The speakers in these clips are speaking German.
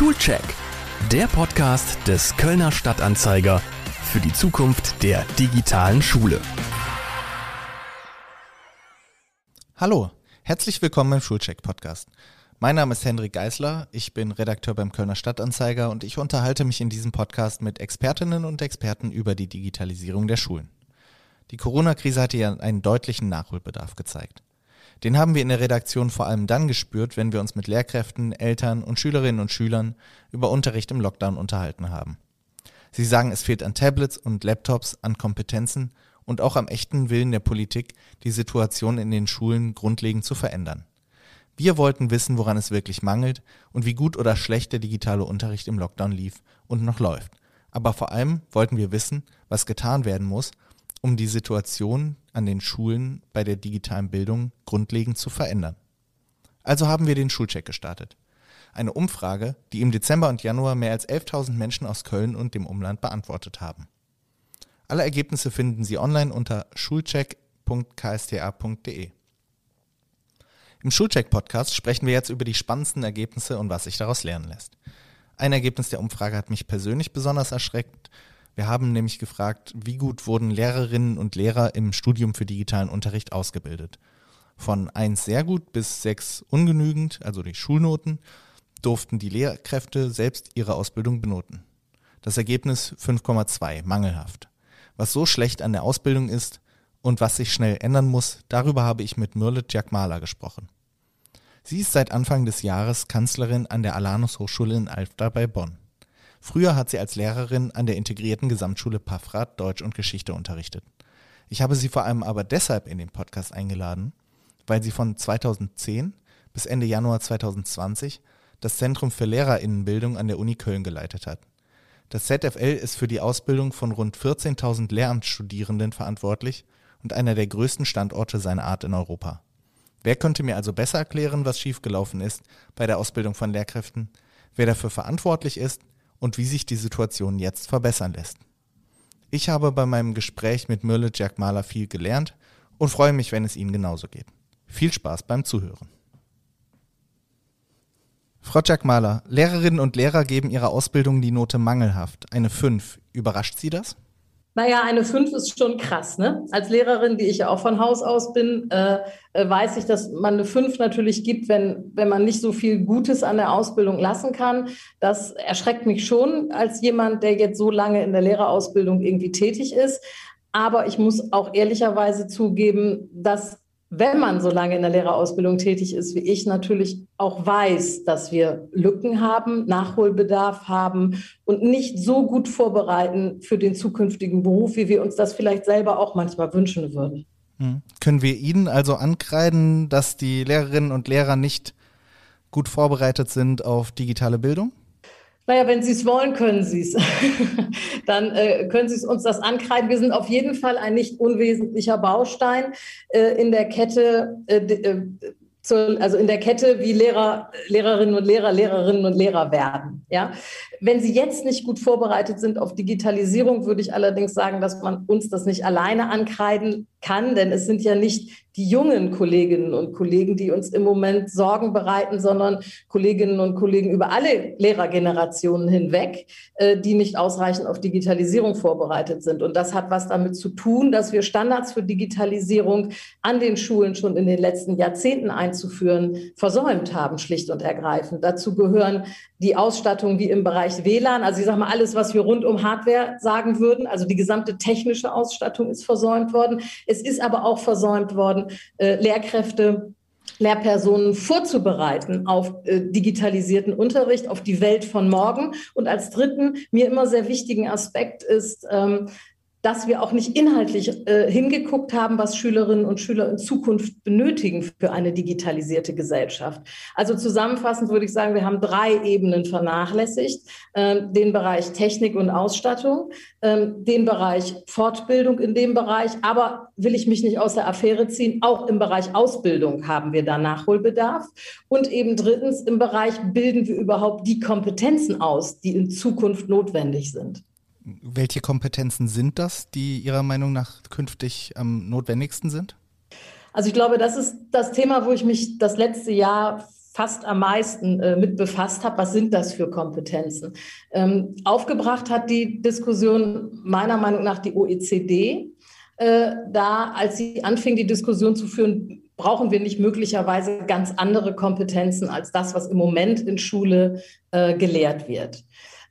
Schulcheck, der Podcast des Kölner Stadtanzeiger für die Zukunft der digitalen Schule. Hallo, herzlich willkommen im Schulcheck-Podcast. Mein Name ist Hendrik Geisler, ich bin Redakteur beim Kölner Stadtanzeiger und ich unterhalte mich in diesem Podcast mit Expertinnen und Experten über die Digitalisierung der Schulen. Die Corona-Krise hatte ja einen deutlichen Nachholbedarf gezeigt. Den haben wir in der Redaktion vor allem dann gespürt, wenn wir uns mit Lehrkräften, Eltern und Schülerinnen und Schülern über Unterricht im Lockdown unterhalten haben. Sie sagen, es fehlt an Tablets und Laptops, an Kompetenzen und auch am echten Willen der Politik, die Situation in den Schulen grundlegend zu verändern. Wir wollten wissen, woran es wirklich mangelt und wie gut oder schlecht der digitale Unterricht im Lockdown lief und noch läuft. Aber vor allem wollten wir wissen, was getan werden muss, um die Situation an den Schulen bei der digitalen Bildung grundlegend zu verändern. Also haben wir den Schulcheck gestartet. Eine Umfrage, die im Dezember und Januar mehr als 11.000 Menschen aus Köln und dem Umland beantwortet haben. Alle Ergebnisse finden Sie online unter schulcheck.ksta.de. Im Schulcheck-Podcast sprechen wir jetzt über die spannendsten Ergebnisse und was sich daraus lernen lässt. Ein Ergebnis der Umfrage hat mich persönlich besonders erschreckt wir haben nämlich gefragt, wie gut wurden Lehrerinnen und Lehrer im Studium für digitalen Unterricht ausgebildet. Von 1 sehr gut bis 6 ungenügend, also die Schulnoten, durften die Lehrkräfte selbst ihre Ausbildung benoten. Das Ergebnis 5,2, mangelhaft. Was so schlecht an der Ausbildung ist und was sich schnell ändern muss, darüber habe ich mit Mirle Giacmala gesprochen. Sie ist seit Anfang des Jahres Kanzlerin an der Alanus Hochschule in Alfter bei Bonn. Früher hat sie als Lehrerin an der integrierten Gesamtschule Paffrath Deutsch und Geschichte unterrichtet. Ich habe sie vor allem aber deshalb in den Podcast eingeladen, weil sie von 2010 bis Ende Januar 2020 das Zentrum für Lehrerinnenbildung an der Uni Köln geleitet hat. Das ZFL ist für die Ausbildung von rund 14.000 Lehramtsstudierenden verantwortlich und einer der größten Standorte seiner Art in Europa. Wer könnte mir also besser erklären, was schiefgelaufen ist bei der Ausbildung von Lehrkräften, wer dafür verantwortlich ist und wie sich die Situation jetzt verbessern lässt. Ich habe bei meinem Gespräch mit Mirle Jack Mahler viel gelernt und freue mich, wenn es Ihnen genauso geht. Viel Spaß beim Zuhören. Frau Jack Mahler, Lehrerinnen und Lehrer geben ihrer Ausbildung die Note mangelhaft, eine 5. Überrascht Sie das? Naja, eine 5 ist schon krass. Ne? Als Lehrerin, die ich ja auch von Haus aus bin, äh, äh weiß ich, dass man eine 5 natürlich gibt, wenn, wenn man nicht so viel Gutes an der Ausbildung lassen kann. Das erschreckt mich schon als jemand, der jetzt so lange in der Lehrerausbildung irgendwie tätig ist. Aber ich muss auch ehrlicherweise zugeben, dass wenn man so lange in der Lehrerausbildung tätig ist wie ich, natürlich auch weiß, dass wir Lücken haben, Nachholbedarf haben und nicht so gut vorbereiten für den zukünftigen Beruf, wie wir uns das vielleicht selber auch manchmal wünschen würden. Hm. Können wir Ihnen also ankreiden, dass die Lehrerinnen und Lehrer nicht gut vorbereitet sind auf digitale Bildung? Naja, wenn Sie es wollen, können Sie es. Dann äh, können Sie uns das ankreiden. Wir sind auf jeden Fall ein nicht unwesentlicher Baustein äh, in der Kette äh, äh zur, also in der Kette, wie Lehrer, Lehrerinnen und Lehrer, Lehrerinnen und Lehrer werden. Ja? Wenn Sie jetzt nicht gut vorbereitet sind auf Digitalisierung, würde ich allerdings sagen, dass man uns das nicht alleine ankreiden kann, denn es sind ja nicht die jungen Kolleginnen und Kollegen, die uns im Moment Sorgen bereiten, sondern Kolleginnen und Kollegen über alle Lehrergenerationen hinweg, äh, die nicht ausreichend auf Digitalisierung vorbereitet sind. Und das hat was damit zu tun, dass wir Standards für Digitalisierung an den Schulen schon in den letzten Jahrzehnten einzuführen versäumt haben, schlicht und ergreifend. Dazu gehören die Ausstattung wie im Bereich WLAN, also ich sage mal alles, was wir rund um Hardware sagen würden, also die gesamte technische Ausstattung ist versäumt worden. Es ist aber auch versäumt worden, äh, Lehrkräfte Lehrpersonen vorzubereiten auf äh, digitalisierten Unterricht, auf die Welt von morgen. Und als dritten, mir immer sehr wichtigen Aspekt ist, ähm, dass wir auch nicht inhaltlich äh, hingeguckt haben, was Schülerinnen und Schüler in Zukunft benötigen für eine digitalisierte Gesellschaft. Also zusammenfassend würde ich sagen, wir haben drei Ebenen vernachlässigt. Äh, den Bereich Technik und Ausstattung, äh, den Bereich Fortbildung in dem Bereich, aber will ich mich nicht aus der Affäre ziehen, auch im Bereich Ausbildung haben wir da Nachholbedarf. Und eben drittens, im Bereich bilden wir überhaupt die Kompetenzen aus, die in Zukunft notwendig sind. Welche Kompetenzen sind das, die Ihrer Meinung nach künftig am notwendigsten sind? Also ich glaube, das ist das Thema, wo ich mich das letzte Jahr fast am meisten äh, mit befasst habe, was sind das für Kompetenzen? Ähm, aufgebracht hat die Diskussion meiner Meinung nach die OECD. Äh, da, als sie anfing, die Diskussion zu führen, brauchen wir nicht möglicherweise ganz andere Kompetenzen als das, was im Moment in Schule äh, gelehrt wird.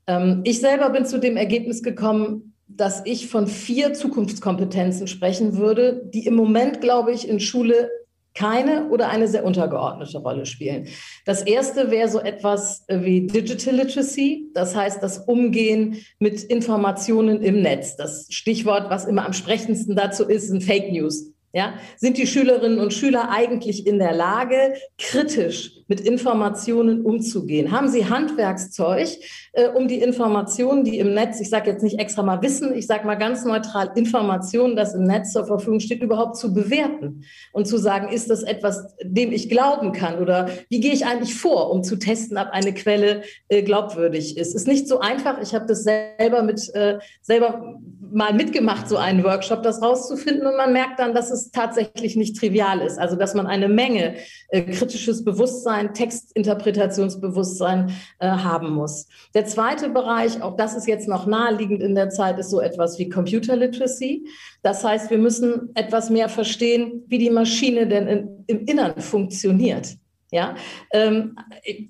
Ähm, ich selber bin zu dem Ergebnis gekommen, dass ich von vier Zukunftskompetenzen sprechen würde, die im Moment, glaube ich, in Schule keine oder eine sehr untergeordnete Rolle spielen. Das erste wäre so etwas wie Digital Literacy, das heißt das Umgehen mit Informationen im Netz. Das Stichwort, was immer am sprechendsten dazu ist, sind Fake News. Ja, sind die Schülerinnen und Schüler eigentlich in der Lage, kritisch mit Informationen umzugehen? Haben sie Handwerkszeug, äh, um die Informationen, die im Netz, ich sage jetzt nicht extra mal Wissen, ich sage mal ganz neutral Informationen, das im Netz zur Verfügung steht, überhaupt zu bewerten und zu sagen, ist das etwas, dem ich glauben kann oder wie gehe ich eigentlich vor, um zu testen, ob eine Quelle äh, glaubwürdig ist? Ist nicht so einfach. Ich habe das selber mit äh, selber mal mitgemacht, so einen Workshop, das rauszufinden und man merkt dann, dass es tatsächlich nicht trivial ist. Also dass man eine Menge äh, kritisches Bewusstsein, Textinterpretationsbewusstsein äh, haben muss. Der zweite Bereich, auch das ist jetzt noch naheliegend in der Zeit, ist so etwas wie Computer Literacy. Das heißt, wir müssen etwas mehr verstehen, wie die Maschine denn in, im Innern funktioniert. Ja, ähm,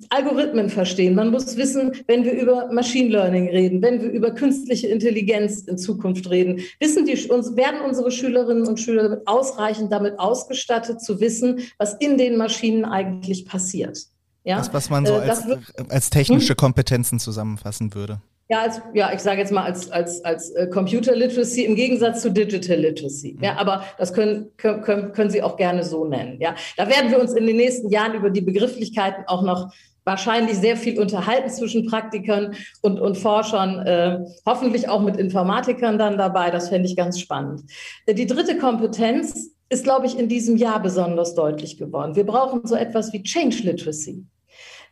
Algorithmen verstehen. Man muss wissen, wenn wir über Machine Learning reden, wenn wir über künstliche Intelligenz in Zukunft reden, wissen die, uns, werden unsere Schülerinnen und Schüler ausreichend damit ausgestattet zu wissen, was in den Maschinen eigentlich passiert. Ja? Das, was man so äh, als, wird, als technische hm? Kompetenzen zusammenfassen würde. Ja, als, ja, ich sage jetzt mal als, als, als äh, Computer Literacy im Gegensatz zu Digital Literacy. Ja, mhm. aber das können, können, können Sie auch gerne so nennen. Ja, da werden wir uns in den nächsten Jahren über die Begrifflichkeiten auch noch wahrscheinlich sehr viel unterhalten zwischen Praktikern und, und Forschern, äh, hoffentlich auch mit Informatikern dann dabei. Das fände ich ganz spannend. Äh, die dritte Kompetenz ist, glaube ich, in diesem Jahr besonders deutlich geworden. Wir brauchen so etwas wie Change Literacy.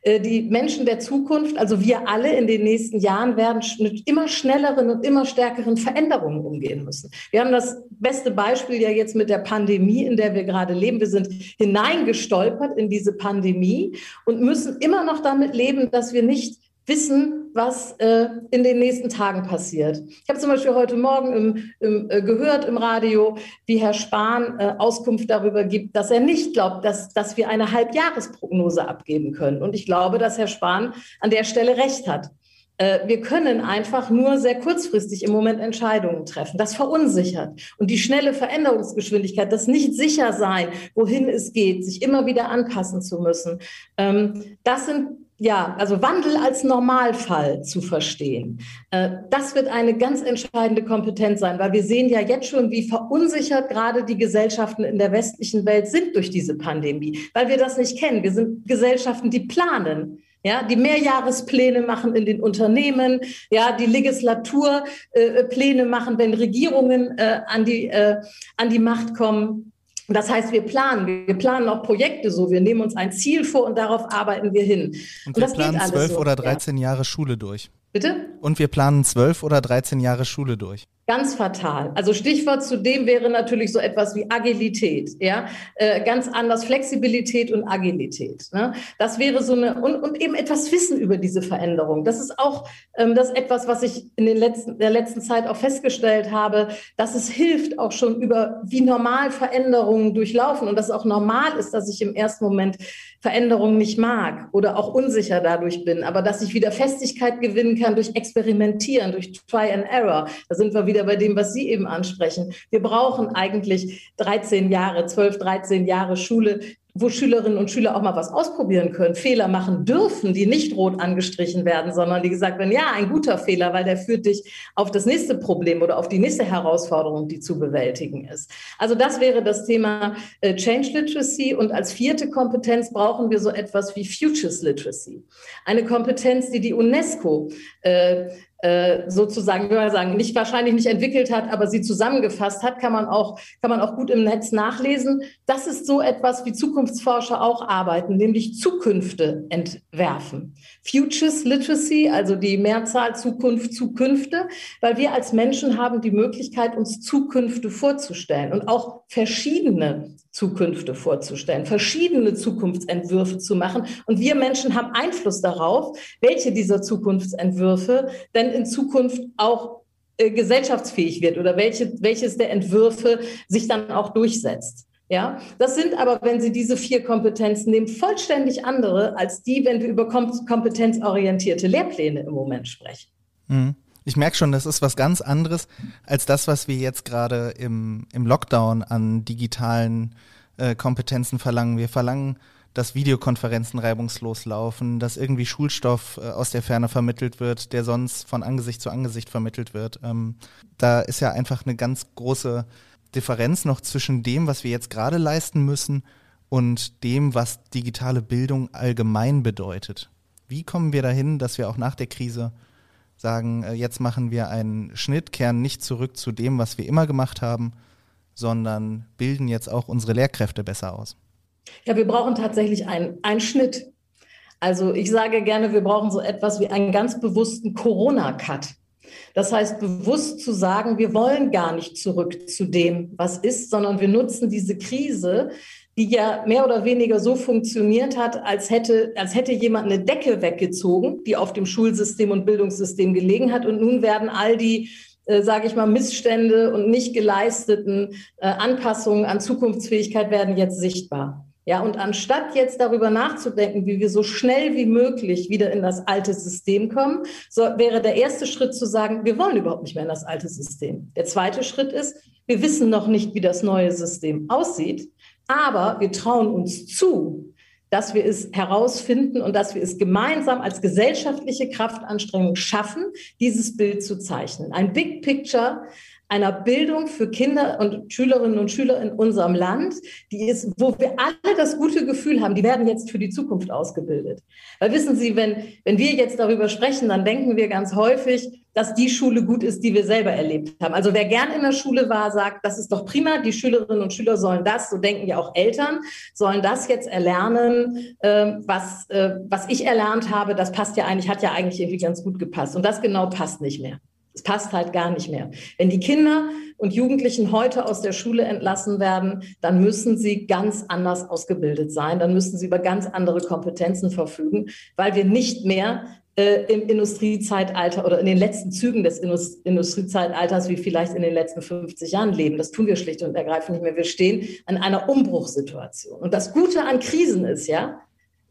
Äh, die Menschen der Zukunft, also wir alle in den nächsten Jahren, werden mit immer schnelleren und immer stärkeren Veränderungen umgehen müssen. Wir haben das beste Beispiel ja jetzt mit der Pandemie, in der wir gerade leben. Wir sind hineingestolpert in diese Pandemie und müssen immer noch damit leben, dass wir nicht wissen, was äh, in den nächsten Tagen passiert. Ich habe zum Beispiel heute Morgen im, im, äh, gehört im Radio, wie Herr Spahn äh, Auskunft darüber gibt, dass er nicht glaubt, dass, dass wir eine Halbjahresprognose abgeben können. Und ich glaube, dass Herr Spahn an der Stelle recht hat. Äh, wir können einfach nur sehr kurzfristig im Moment Entscheidungen treffen. Das verunsichert. Und die schnelle Veränderungsgeschwindigkeit, das nicht sicher sein, wohin es geht, sich immer wieder anpassen zu müssen, ähm, das sind ja, also Wandel als Normalfall zu verstehen. Äh, das wird eine ganz entscheidende Kompetenz sein, weil wir sehen ja jetzt schon, wie verunsichert gerade die Gesellschaften in der westlichen Welt sind durch diese Pandemie, weil wir das nicht kennen. Wir sind Gesellschaften, die planen. Ja, die Mehrjahrespläne machen in den Unternehmen, ja, die Legislaturpläne machen, wenn Regierungen äh, an, die, äh, an die Macht kommen. Das heißt, wir planen, wir planen auch Projekte so. Wir nehmen uns ein Ziel vor und darauf arbeiten wir hin. Und, und wir planen zwölf so. oder 13 ja. Jahre Schule durch. Bitte? Und wir planen zwölf oder 13 Jahre Schule durch. Ganz fatal. Also Stichwort zu dem wäre natürlich so etwas wie Agilität, ja, äh, ganz anders Flexibilität und Agilität. Ne? Das wäre so eine und, und eben etwas Wissen über diese Veränderung. Das ist auch ähm, das etwas, was ich in den letzten der letzten Zeit auch festgestellt habe, dass es hilft auch schon über wie normal Veränderungen durchlaufen und dass es auch normal ist, dass ich im ersten Moment Veränderungen nicht mag oder auch unsicher dadurch bin, aber dass ich wieder Festigkeit gewinnen kann durch Experimentieren, durch Try and Error. Da sind wir wieder bei dem, was Sie eben ansprechen. Wir brauchen eigentlich 13 Jahre, 12, 13 Jahre Schule, wo Schülerinnen und Schüler auch mal was ausprobieren können, Fehler machen dürfen, die nicht rot angestrichen werden, sondern die gesagt werden, ja, ein guter Fehler, weil der führt dich auf das nächste Problem oder auf die nächste Herausforderung, die zu bewältigen ist. Also das wäre das Thema äh, Change Literacy und als vierte Kompetenz brauchen wir so etwas wie Futures Literacy. Eine Kompetenz, die die UNESCO äh, sozusagen, würde man sagen, nicht wahrscheinlich nicht entwickelt hat, aber sie zusammengefasst hat, kann man auch, kann man auch gut im Netz nachlesen. Das ist so etwas, wie Zukunftsforscher auch arbeiten, nämlich Zukünfte entwerfen. Futures Literacy, also die Mehrzahl Zukunft, Zukünfte, weil wir als Menschen haben die Möglichkeit, uns Zukünfte vorzustellen und auch verschiedene Zukünfte vorzustellen, verschiedene Zukunftsentwürfe zu machen. Und wir Menschen haben Einfluss darauf, welche dieser Zukunftsentwürfe denn in Zukunft auch äh, gesellschaftsfähig wird oder welche, welches der Entwürfe sich dann auch durchsetzt. Ja, das sind aber, wenn Sie diese vier Kompetenzen nehmen, vollständig andere als die, wenn wir über kompetenzorientierte Lehrpläne im Moment sprechen. Mhm. Ich merke schon, das ist was ganz anderes als das, was wir jetzt gerade im, im Lockdown an digitalen äh, Kompetenzen verlangen. Wir verlangen, dass Videokonferenzen reibungslos laufen, dass irgendwie Schulstoff äh, aus der Ferne vermittelt wird, der sonst von Angesicht zu Angesicht vermittelt wird. Ähm, da ist ja einfach eine ganz große Differenz noch zwischen dem, was wir jetzt gerade leisten müssen und dem, was digitale Bildung allgemein bedeutet. Wie kommen wir dahin, dass wir auch nach der Krise sagen, äh, jetzt machen wir einen Schnitt, kehren nicht zurück zu dem, was wir immer gemacht haben, sondern bilden jetzt auch unsere Lehrkräfte besser aus? Ja, wir brauchen tatsächlich einen, einen Schnitt. Also ich sage gerne, wir brauchen so etwas wie einen ganz bewussten Corona-Cut. Das heißt, bewusst zu sagen, wir wollen gar nicht zurück zu dem, was ist, sondern wir nutzen diese Krise, die ja mehr oder weniger so funktioniert hat, als hätte, als hätte jemand eine Decke weggezogen, die auf dem Schulsystem und Bildungssystem gelegen hat. Und nun werden all die äh, sage ich mal, Missstände und nicht geleisteten äh, Anpassungen an Zukunftsfähigkeit werden jetzt sichtbar. Ja, und anstatt jetzt darüber nachzudenken, wie wir so schnell wie möglich wieder in das alte System kommen, so wäre der erste Schritt zu sagen, wir wollen überhaupt nicht mehr in das alte System. Der zweite Schritt ist, wir wissen noch nicht, wie das neue System aussieht, aber wir trauen uns zu, dass wir es herausfinden und dass wir es gemeinsam als gesellschaftliche Kraftanstrengung schaffen, dieses Bild zu zeichnen. Ein Big Picture, einer Bildung für Kinder und Schülerinnen und Schüler in unserem Land, die ist, wo wir alle das gute Gefühl haben, die werden jetzt für die Zukunft ausgebildet. Weil wissen Sie, wenn, wenn wir jetzt darüber sprechen, dann denken wir ganz häufig, dass die Schule gut ist, die wir selber erlebt haben. Also wer gern in der Schule war, sagt, das ist doch prima, die Schülerinnen und Schüler sollen das, so denken ja auch Eltern, sollen das jetzt erlernen, äh, was, äh, was ich erlernt habe, das passt ja eigentlich, hat ja eigentlich irgendwie ganz gut gepasst. Und das genau passt nicht mehr. Es passt halt gar nicht mehr. Wenn die Kinder und Jugendlichen heute aus der Schule entlassen werden, dann müssen sie ganz anders ausgebildet sein, dann müssen sie über ganz andere Kompetenzen verfügen, weil wir nicht mehr äh, im Industriezeitalter oder in den letzten Zügen des Indust Industriezeitalters wie vielleicht in den letzten 50 Jahren leben. Das tun wir schlicht und ergreifend nicht mehr. Wir stehen an einer Umbruchssituation. Und das Gute an Krisen ist ja,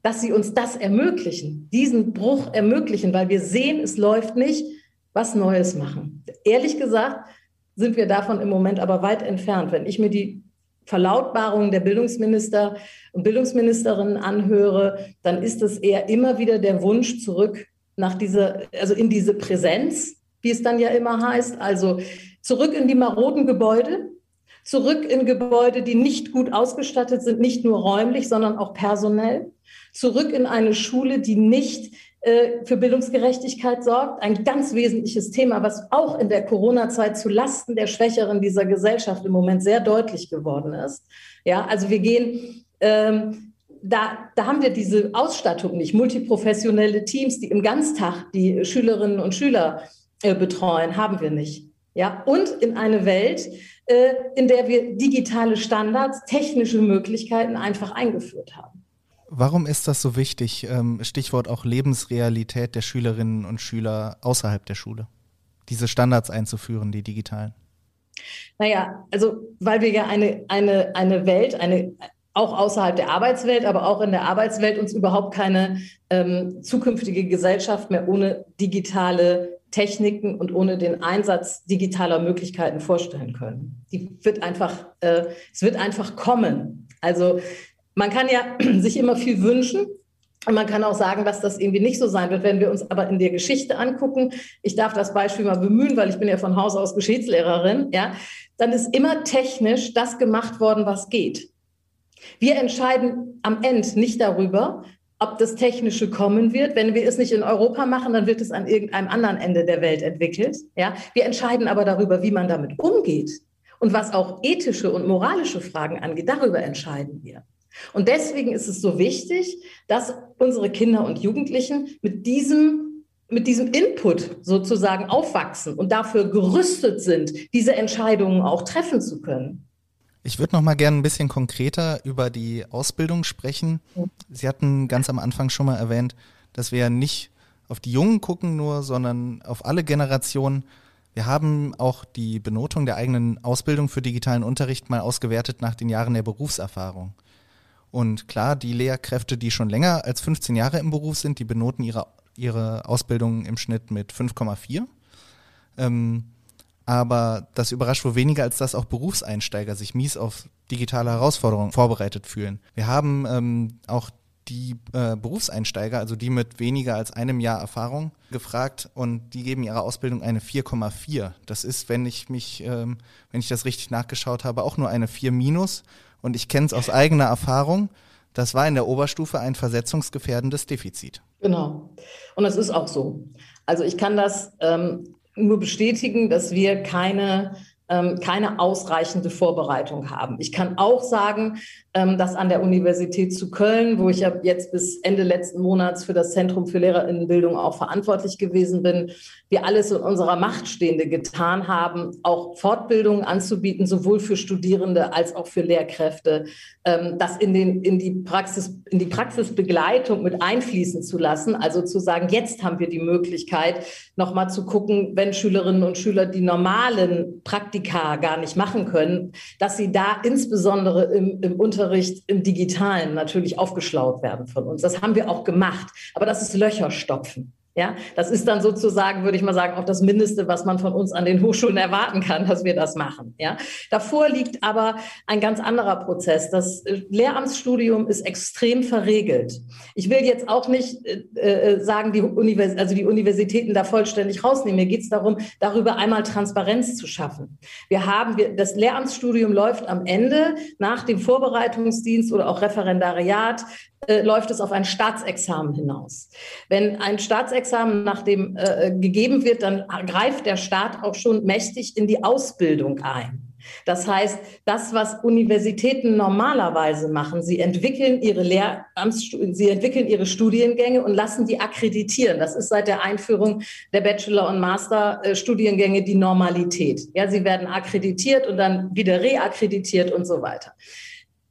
dass sie uns das ermöglichen, diesen Bruch ermöglichen, weil wir sehen, es läuft nicht was Neues machen. Ehrlich gesagt sind wir davon im Moment aber weit entfernt. Wenn ich mir die Verlautbarungen der Bildungsminister und Bildungsministerinnen anhöre, dann ist es eher immer wieder der Wunsch zurück nach dieser, also in diese Präsenz, wie es dann ja immer heißt, also zurück in die maroden Gebäude, zurück in Gebäude, die nicht gut ausgestattet sind, nicht nur räumlich, sondern auch personell, zurück in eine Schule, die nicht äh, für Bildungsgerechtigkeit sorgt. Ein ganz wesentliches Thema, was auch in der Corona-Zeit zu Lasten der Schwächeren dieser Gesellschaft im Moment sehr deutlich geworden ist. Ja, also wir gehen, ähm, da, da haben wir diese Ausstattung nicht. Multiprofessionelle Teams, die im Ganztag die Schülerinnen und Schüler äh, betreuen, haben wir nicht. Ja, und in eine Welt, äh, in der wir digitale Standards, technische Möglichkeiten einfach eingeführt haben. Warum ist das so wichtig? Ähm, Stichwort auch Lebensrealität der Schülerinnen und Schüler außerhalb der Schule. Diese Standards einzuführen, die digitalen. Naja, also weil wir ja eine, eine, eine Welt, eine, auch außerhalb der Arbeitswelt, aber auch in der Arbeitswelt uns überhaupt keine ähm, zukünftige Gesellschaft mehr ohne digitale Techniken und ohne den Einsatz digitaler Möglichkeiten vorstellen können. Die wird einfach, äh, es wird einfach kommen. Also man kann ja sich immer viel wünschen. Und man kann auch sagen, dass das irgendwie nicht so sein wird. Wenn wir uns aber in der Geschichte angucken, ich darf das Beispiel mal bemühen, weil ich bin ja von Haus aus Geschichtslehrerin, ja, dann ist immer technisch das gemacht worden, was geht. Wir entscheiden am Ende nicht darüber, ob das Technische kommen wird. Wenn wir es nicht in Europa machen, dann wird es an irgendeinem anderen Ende der Welt entwickelt. Ja? Wir entscheiden aber darüber, wie man damit umgeht. Und was auch ethische und moralische Fragen angeht, darüber entscheiden wir. Und deswegen ist es so wichtig, dass unsere Kinder und Jugendlichen mit diesem, mit diesem Input sozusagen aufwachsen und dafür gerüstet sind, diese Entscheidungen auch treffen zu können. Ich würde noch mal gerne ein bisschen konkreter über die Ausbildung sprechen. Sie hatten ganz am Anfang schon mal erwähnt, dass wir nicht auf die Jungen gucken nur, sondern auf alle Generationen. Wir haben auch die Benotung der eigenen Ausbildung für digitalen Unterricht mal ausgewertet nach den Jahren der Berufserfahrung. Und klar, die Lehrkräfte, die schon länger als 15 Jahre im Beruf sind, die benoten ihre, ihre Ausbildung im Schnitt mit 5,4. Ähm, aber das überrascht wohl weniger, als dass auch Berufseinsteiger sich mies auf digitale Herausforderungen vorbereitet fühlen. Wir haben ähm, auch die äh, Berufseinsteiger, also die mit weniger als einem Jahr Erfahrung, gefragt und die geben ihrer Ausbildung eine 4,4. Das ist, wenn ich mich, ähm, wenn ich das richtig nachgeschaut habe, auch nur eine 4 minus. Und ich kenne es aus eigener Erfahrung. Das war in der Oberstufe ein versetzungsgefährdendes Defizit. Genau. Und das ist auch so. Also ich kann das ähm, nur bestätigen, dass wir keine ähm, keine ausreichende Vorbereitung haben. Ich kann auch sagen, ähm, dass an der Universität zu Köln, wo ich ja jetzt bis Ende letzten Monats für das Zentrum für Lehrerinnenbildung auch verantwortlich gewesen bin, wir alles in unserer Macht Stehende getan haben, auch Fortbildungen anzubieten, sowohl für Studierende als auch für Lehrkräfte, ähm, das in, den, in, die Praxis, in die Praxisbegleitung mit einfließen zu lassen. Also zu sagen, jetzt haben wir die Möglichkeit, nochmal zu gucken, wenn Schülerinnen und Schüler die normalen Praktika gar nicht machen können, dass sie da insbesondere im, im Unterricht, im Digitalen natürlich aufgeschlaut werden von uns. Das haben wir auch gemacht. Aber das ist Löcher stopfen. Ja, das ist dann sozusagen, würde ich mal sagen, auch das Mindeste, was man von uns an den Hochschulen erwarten kann, dass wir das machen. Ja, davor liegt aber ein ganz anderer Prozess. Das äh, Lehramtsstudium ist extrem verregelt. Ich will jetzt auch nicht äh, äh sagen, die Univers also die Universitäten da vollständig rausnehmen. Mir geht es darum, darüber einmal Transparenz zu schaffen. Wir haben, wir, das Lehramtsstudium läuft am Ende nach dem Vorbereitungsdienst oder auch Referendariat äh, läuft es auf ein Staatsexamen hinaus. Wenn ein Staatsexamen nach dem äh, gegeben wird, dann greift der Staat auch schon mächtig in die Ausbildung ein. Das heißt, das, was Universitäten normalerweise machen, sie entwickeln ihre Lehramts, sie entwickeln ihre Studiengänge und lassen die akkreditieren. Das ist seit der Einführung der Bachelor- und Masterstudiengänge die Normalität. Ja, sie werden akkreditiert und dann wieder reakkreditiert und so weiter.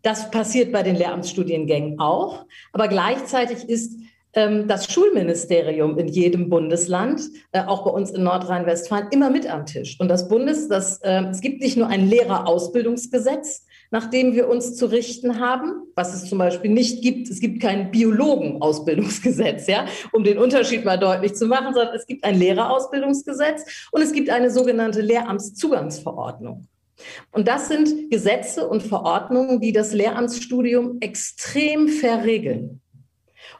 Das passiert bei den Lehramtsstudiengängen auch. Aber gleichzeitig ist ähm, das Schulministerium in jedem Bundesland, äh, auch bei uns in Nordrhein-Westfalen, immer mit am Tisch. Und das Bundes, das, äh, es gibt nicht nur ein Lehrerausbildungsgesetz, nach dem wir uns zu richten haben, was es zum Beispiel nicht gibt. Es gibt kein Biologenausbildungsgesetz, ja, um den Unterschied mal deutlich zu machen, sondern es gibt ein Lehrerausbildungsgesetz und es gibt eine sogenannte Lehramtszugangsverordnung. Und das sind Gesetze und Verordnungen, die das Lehramtsstudium extrem verregeln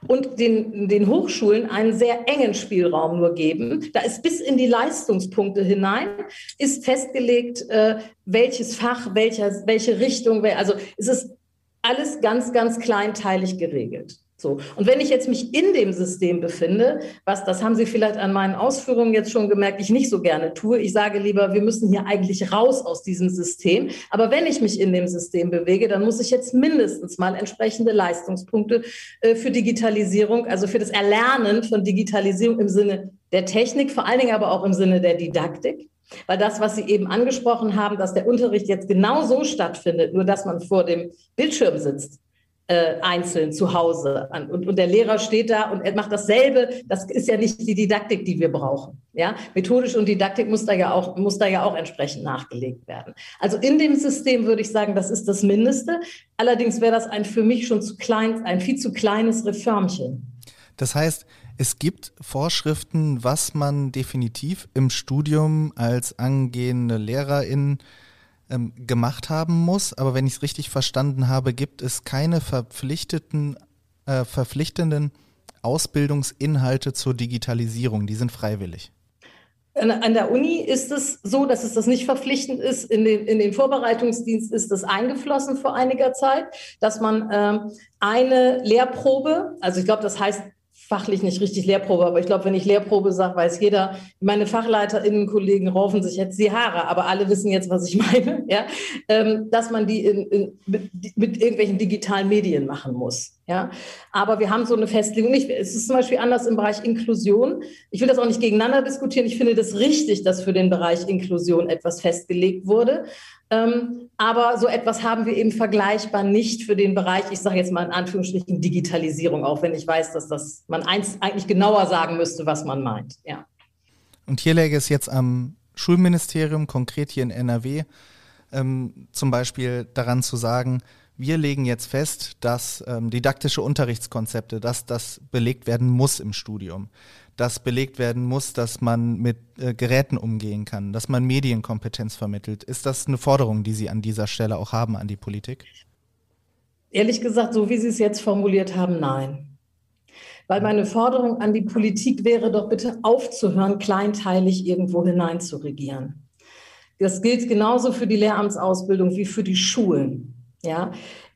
und den, den Hochschulen einen sehr engen Spielraum nur geben. Da ist bis in die Leistungspunkte hinein, ist festgelegt, äh, welches Fach, welcher, welche Richtung, also es ist alles ganz, ganz kleinteilig geregelt. So. Und wenn ich jetzt mich in dem System befinde, was, das haben Sie vielleicht an meinen Ausführungen jetzt schon gemerkt, ich nicht so gerne tue. Ich sage lieber, wir müssen hier eigentlich raus aus diesem System. Aber wenn ich mich in dem System bewege, dann muss ich jetzt mindestens mal entsprechende Leistungspunkte äh, für Digitalisierung, also für das Erlernen von Digitalisierung im Sinne der Technik, vor allen Dingen aber auch im Sinne der Didaktik. Weil das, was Sie eben angesprochen haben, dass der Unterricht jetzt genau so stattfindet, nur dass man vor dem Bildschirm sitzt, äh, einzeln zu Hause an. Und, und der Lehrer steht da und er macht dasselbe. Das ist ja nicht die Didaktik, die wir brauchen. Ja, methodisch und Didaktik muss da ja auch, muss da ja auch entsprechend nachgelegt werden. Also in dem System würde ich sagen, das ist das Mindeste. Allerdings wäre das ein für mich schon zu klein, ein viel zu kleines Reformchen. Das heißt, es gibt Vorschriften, was man definitiv im Studium als angehende Lehrerin ähm, gemacht haben muss. Aber wenn ich es richtig verstanden habe, gibt es keine verpflichteten, äh, verpflichtenden Ausbildungsinhalte zur Digitalisierung. Die sind freiwillig. An der Uni ist es so, dass es das nicht verpflichtend ist. In den, in den Vorbereitungsdienst ist das eingeflossen vor einiger Zeit, dass man ähm, eine Lehrprobe, also ich glaube, das heißt fachlich nicht richtig Lehrprobe, aber ich glaube, wenn ich Lehrprobe sage, weiß jeder, meine FachleiterInnen-Kollegen raufen sich jetzt die Haare, aber alle wissen jetzt, was ich meine, ja, ähm, dass man die in, in, mit, mit, irgendwelchen digitalen Medien machen muss. Ja, aber wir haben so eine Festlegung nicht. Es ist zum Beispiel anders im Bereich Inklusion. Ich will das auch nicht gegeneinander diskutieren. Ich finde das richtig, dass für den Bereich Inklusion etwas festgelegt wurde. Ähm, aber so etwas haben wir eben vergleichbar nicht für den Bereich, ich sage jetzt mal in Anführungsstrichen Digitalisierung, auch wenn ich weiß, dass das man eins eigentlich genauer sagen müsste, was man meint. Ja. Und hier läge es jetzt am Schulministerium, konkret hier in NRW, ähm, zum Beispiel daran zu sagen, wir legen jetzt fest, dass ähm, didaktische Unterrichtskonzepte, dass das belegt werden muss im Studium, dass belegt werden muss, dass man mit äh, Geräten umgehen kann, dass man Medienkompetenz vermittelt. Ist das eine Forderung, die Sie an dieser Stelle auch haben an die Politik? Ehrlich gesagt, so wie Sie es jetzt formuliert haben, nein. Weil meine Forderung an die Politik wäre doch bitte aufzuhören, kleinteilig irgendwo hinein zu regieren. Das gilt genauso für die Lehramtsausbildung wie für die Schulen. Ja,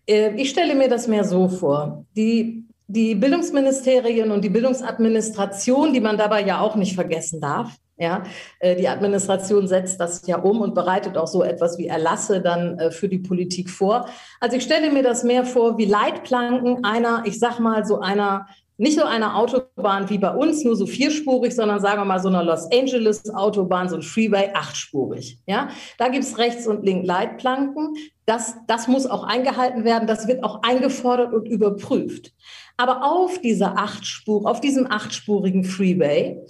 äh, ich stelle mir das mehr so vor. Die, die Bildungsministerien und die Bildungsadministration, die man dabei ja auch nicht vergessen darf, ja, äh, die Administration setzt das ja um und bereitet auch so etwas wie Erlasse dann äh, für die Politik vor. Also ich stelle mir das mehr vor wie Leitplanken einer, ich sag mal so einer nicht so einer Autobahn wie bei uns, nur so vierspurig, sondern sagen wir mal so einer Los Angeles Autobahn, so ein Freeway achtspurig. Ja, da gibt es rechts und links Leitplanken. Das, das muss auch eingehalten werden. Das wird auch eingefordert und überprüft. Aber auf dieser Achtspur, auf diesem achtspurigen Freeway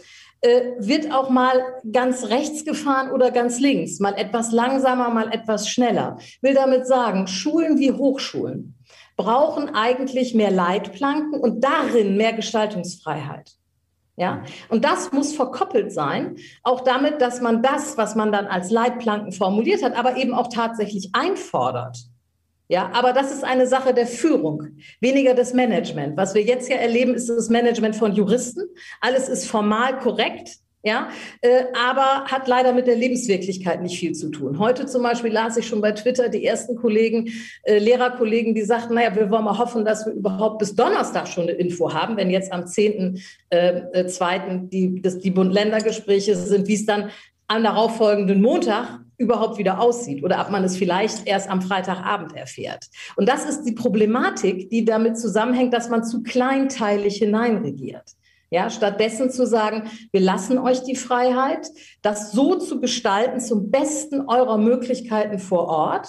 äh, wird auch mal ganz rechts gefahren oder ganz links, mal etwas langsamer, mal etwas schneller. Will damit sagen, Schulen wie Hochschulen brauchen eigentlich mehr Leitplanken und darin mehr Gestaltungsfreiheit. Ja, und das muss verkoppelt sein, auch damit, dass man das, was man dann als Leitplanken formuliert hat, aber eben auch tatsächlich einfordert. Ja, aber das ist eine Sache der Führung, weniger des Management. Was wir jetzt ja erleben, ist das Management von Juristen. Alles ist formal korrekt. Ja, äh, aber hat leider mit der Lebenswirklichkeit nicht viel zu tun. Heute zum Beispiel las ich schon bei Twitter die ersten Kollegen, äh, Lehrerkollegen, die sagten, naja, wir wollen mal hoffen, dass wir überhaupt bis Donnerstag schon eine Info haben, wenn jetzt am 10.2. Äh, äh die, die Bund-Länder-Gespräche sind, wie es dann am darauffolgenden Montag überhaupt wieder aussieht oder ob man es vielleicht erst am Freitagabend erfährt. Und das ist die Problematik, die damit zusammenhängt, dass man zu kleinteilig hineinregiert. Ja, stattdessen zu sagen, wir lassen euch die Freiheit, das so zu gestalten zum besten eurer Möglichkeiten vor Ort.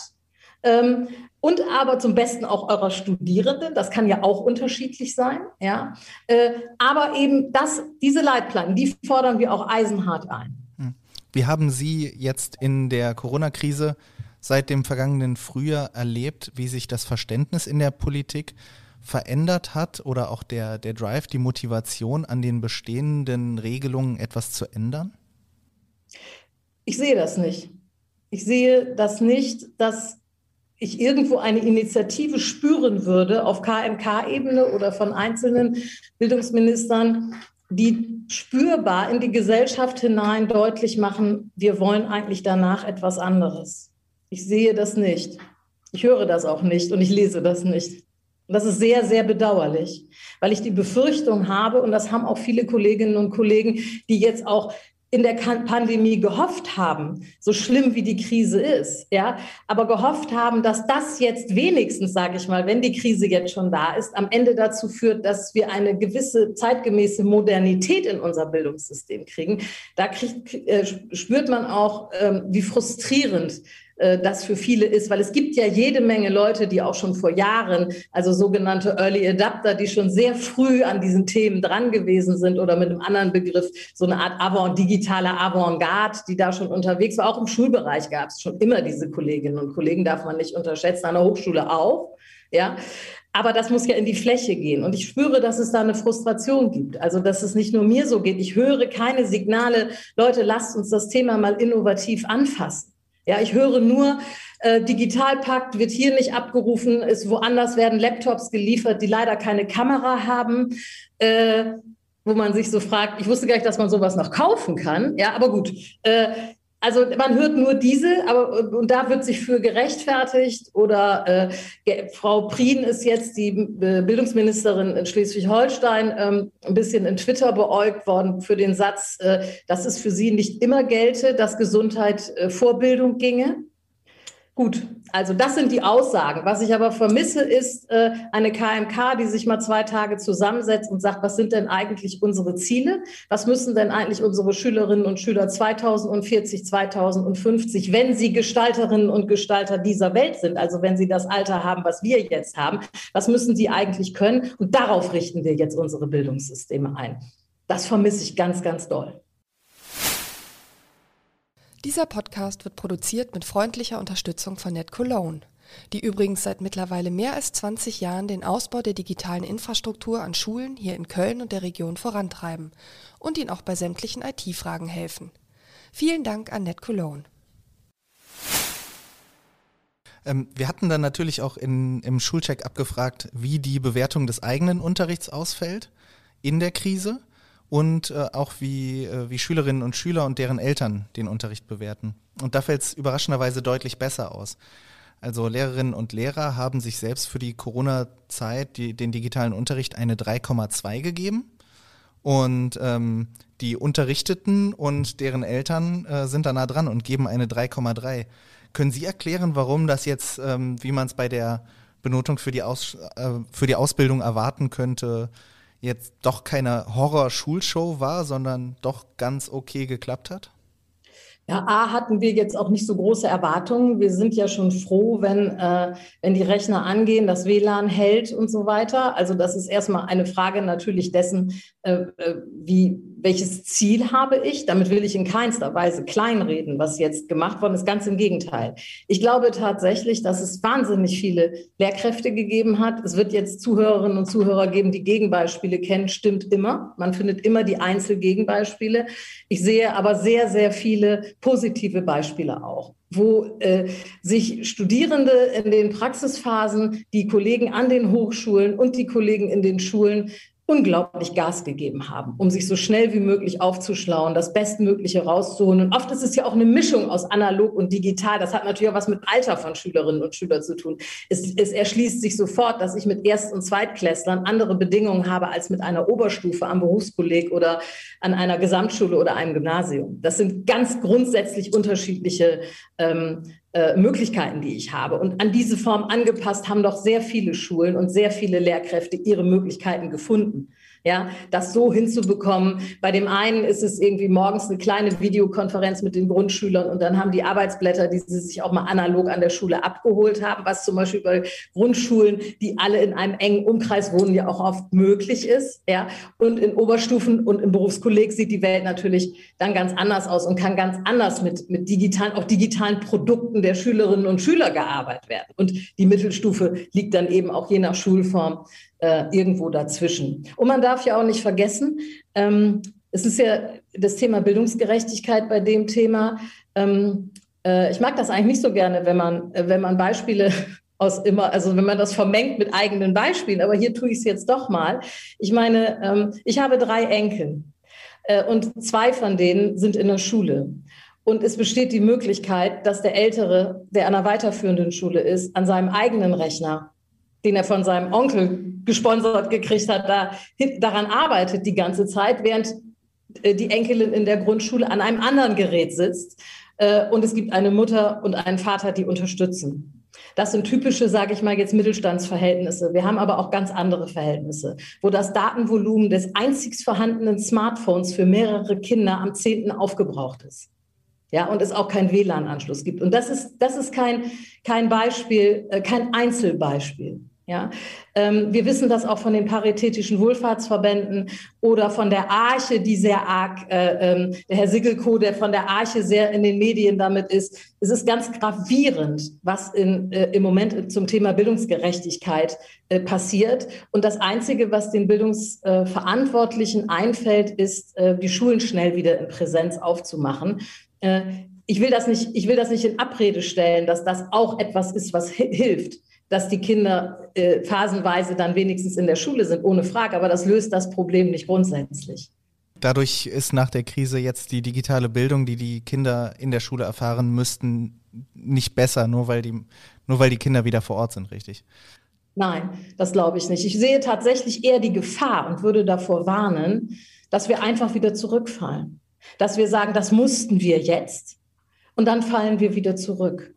Ähm, und aber zum Besten auch eurer Studierenden. Das kann ja auch unterschiedlich sein. Ja? Äh, aber eben das, diese Leitplanken, die fordern wir auch eisenhart ein. Hm. Wie haben Sie jetzt in der Corona-Krise seit dem vergangenen Frühjahr erlebt, wie sich das Verständnis in der Politik verändert hat oder auch der, der Drive, die Motivation an den bestehenden Regelungen etwas zu ändern? Ich sehe das nicht. Ich sehe das nicht, dass ich irgendwo eine Initiative spüren würde auf KMK-Ebene oder von einzelnen Bildungsministern, die spürbar in die Gesellschaft hinein deutlich machen, wir wollen eigentlich danach etwas anderes. Ich sehe das nicht. Ich höre das auch nicht und ich lese das nicht. Und das ist sehr, sehr bedauerlich, weil ich die Befürchtung habe, und das haben auch viele Kolleginnen und Kollegen, die jetzt auch in der Pandemie gehofft haben, so schlimm wie die Krise ist, ja, aber gehofft haben, dass das jetzt wenigstens, sage ich mal, wenn die Krise jetzt schon da ist, am Ende dazu führt, dass wir eine gewisse zeitgemäße Modernität in unser Bildungssystem kriegen. Da kriegt, äh, spürt man auch, äh, wie frustrierend das für viele ist, weil es gibt ja jede Menge Leute, die auch schon vor Jahren, also sogenannte Early Adapter, die schon sehr früh an diesen Themen dran gewesen sind oder mit einem anderen Begriff so eine Art Avant, digitale Avantgarde, die da schon unterwegs war. Auch im Schulbereich gab es schon immer diese Kolleginnen und Kollegen, darf man nicht unterschätzen, an der Hochschule auch. Ja, aber das muss ja in die Fläche gehen. Und ich spüre, dass es da eine Frustration gibt. Also, dass es nicht nur mir so geht. Ich höre keine Signale, Leute, lasst uns das Thema mal innovativ anfassen. Ja, ich höre nur, äh, Digitalpakt wird hier nicht abgerufen, ist woanders werden Laptops geliefert, die leider keine Kamera haben. Äh, wo man sich so fragt, ich wusste gar nicht, dass man sowas noch kaufen kann. Ja, aber gut. Äh, also man hört nur diese, aber und da wird sich für gerechtfertigt. Oder äh, Frau Prien ist jetzt die äh, Bildungsministerin in Schleswig-Holstein ähm, ein bisschen in Twitter beäugt worden für den Satz, äh, dass es für sie nicht immer gelte, dass Gesundheit äh, vor Bildung ginge. Gut, also das sind die Aussagen. Was ich aber vermisse, ist äh, eine KMK, die sich mal zwei Tage zusammensetzt und sagt, was sind denn eigentlich unsere Ziele? Was müssen denn eigentlich unsere Schülerinnen und Schüler 2040, 2050, wenn sie Gestalterinnen und Gestalter dieser Welt sind, also wenn sie das Alter haben, was wir jetzt haben, was müssen sie eigentlich können? Und darauf richten wir jetzt unsere Bildungssysteme ein. Das vermisse ich ganz, ganz doll. Dieser Podcast wird produziert mit freundlicher Unterstützung von NetCologne, die übrigens seit mittlerweile mehr als 20 Jahren den Ausbau der digitalen Infrastruktur an Schulen hier in Köln und der Region vorantreiben und ihnen auch bei sämtlichen IT-Fragen helfen. Vielen Dank an NetCologne. Ähm, wir hatten dann natürlich auch in, im Schulcheck abgefragt, wie die Bewertung des eigenen Unterrichts ausfällt in der Krise und äh, auch wie, äh, wie Schülerinnen und Schüler und deren Eltern den Unterricht bewerten. Und da fällt es überraschenderweise deutlich besser aus. Also Lehrerinnen und Lehrer haben sich selbst für die Corona-Zeit die, den digitalen Unterricht eine 3,2 gegeben. Und ähm, die Unterrichteten und deren Eltern äh, sind da nah dran und geben eine 3,3. Können Sie erklären, warum das jetzt, ähm, wie man es bei der Benotung für die, Aus, äh, für die Ausbildung erwarten könnte, jetzt doch keine Horror-Schulshow war, sondern doch ganz okay geklappt hat? Ja, A hatten wir jetzt auch nicht so große Erwartungen. Wir sind ja schon froh, wenn, äh, wenn die Rechner angehen, das WLAN hält und so weiter. Also das ist erstmal eine Frage natürlich dessen, äh, äh, wie, welches Ziel habe ich? Damit will ich in keinster Weise kleinreden, was jetzt gemacht worden ist. Ganz im Gegenteil. Ich glaube tatsächlich, dass es wahnsinnig viele Lehrkräfte gegeben hat. Es wird jetzt Zuhörerinnen und Zuhörer geben, die Gegenbeispiele kennen. Stimmt immer. Man findet immer die Einzelgegenbeispiele. Ich sehe aber sehr, sehr viele positive Beispiele auch wo äh, sich Studierende in den Praxisphasen, die Kollegen an den Hochschulen und die Kollegen in den Schulen unglaublich Gas gegeben haben, um sich so schnell wie möglich aufzuschlauen, das Bestmögliche rauszuholen. Und oft ist es ja auch eine Mischung aus analog und digital. Das hat natürlich auch was mit Alter von Schülerinnen und Schülern zu tun. Es, es erschließt sich sofort, dass ich mit Erst- und Zweitklässlern andere Bedingungen habe als mit einer Oberstufe am Berufskolleg oder an einer Gesamtschule oder einem Gymnasium. Das sind ganz grundsätzlich unterschiedliche ähm, äh, Möglichkeiten, die ich habe. Und an diese Form angepasst haben doch sehr viele Schulen und sehr viele Lehrkräfte ihre Möglichkeiten gefunden ja, das so hinzubekommen. Bei dem einen ist es irgendwie morgens eine kleine Videokonferenz mit den Grundschülern und dann haben die Arbeitsblätter, die sie sich auch mal analog an der Schule abgeholt haben, was zum Beispiel bei Grundschulen, die alle in einem engen Umkreis wohnen, ja auch oft möglich ist, ja. Und in Oberstufen und im Berufskolleg sieht die Welt natürlich dann ganz anders aus und kann ganz anders mit, mit digitalen, auch digitalen Produkten der Schülerinnen und Schüler gearbeitet werden. Und die Mittelstufe liegt dann eben auch je nach Schulform äh, irgendwo dazwischen. Und man darf ja auch nicht vergessen, ähm, es ist ja das Thema Bildungsgerechtigkeit bei dem Thema. Ähm, äh, ich mag das eigentlich nicht so gerne, wenn man, äh, wenn man Beispiele aus immer, also wenn man das vermengt mit eigenen Beispielen, aber hier tue ich es jetzt doch mal. Ich meine, ähm, ich habe drei Enkel äh, und zwei von denen sind in der Schule. Und es besteht die Möglichkeit, dass der Ältere, der an einer weiterführenden Schule ist, an seinem eigenen Rechner den er von seinem Onkel gesponsert gekriegt hat, da, daran arbeitet die ganze Zeit, während äh, die Enkelin in der Grundschule an einem anderen Gerät sitzt. Äh, und es gibt eine Mutter und einen Vater, die unterstützen. Das sind typische, sage ich mal jetzt, Mittelstandsverhältnisse. Wir haben aber auch ganz andere Verhältnisse, wo das Datenvolumen des einzig vorhandenen Smartphones für mehrere Kinder am 10. aufgebraucht ist. Ja, und es auch keinen WLAN-Anschluss gibt. Und das ist, das ist kein, kein Beispiel, äh, kein Einzelbeispiel. Ja, ähm, wir wissen das auch von den paritätischen Wohlfahrtsverbänden oder von der Arche, die sehr arg, äh, ähm, der Herr Sickelko, der von der Arche sehr in den Medien damit ist. Es ist ganz gravierend, was in, äh, im Moment zum Thema Bildungsgerechtigkeit äh, passiert. Und das Einzige, was den Bildungsverantwortlichen einfällt, ist, äh, die Schulen schnell wieder in Präsenz aufzumachen. Äh, ich will das nicht, ich will das nicht in Abrede stellen, dass das auch etwas ist, was hilft dass die Kinder äh, phasenweise dann wenigstens in der Schule sind, ohne Frage. Aber das löst das Problem nicht grundsätzlich. Dadurch ist nach der Krise jetzt die digitale Bildung, die die Kinder in der Schule erfahren müssten, nicht besser, nur weil die, nur weil die Kinder wieder vor Ort sind, richtig? Nein, das glaube ich nicht. Ich sehe tatsächlich eher die Gefahr und würde davor warnen, dass wir einfach wieder zurückfallen. Dass wir sagen, das mussten wir jetzt und dann fallen wir wieder zurück.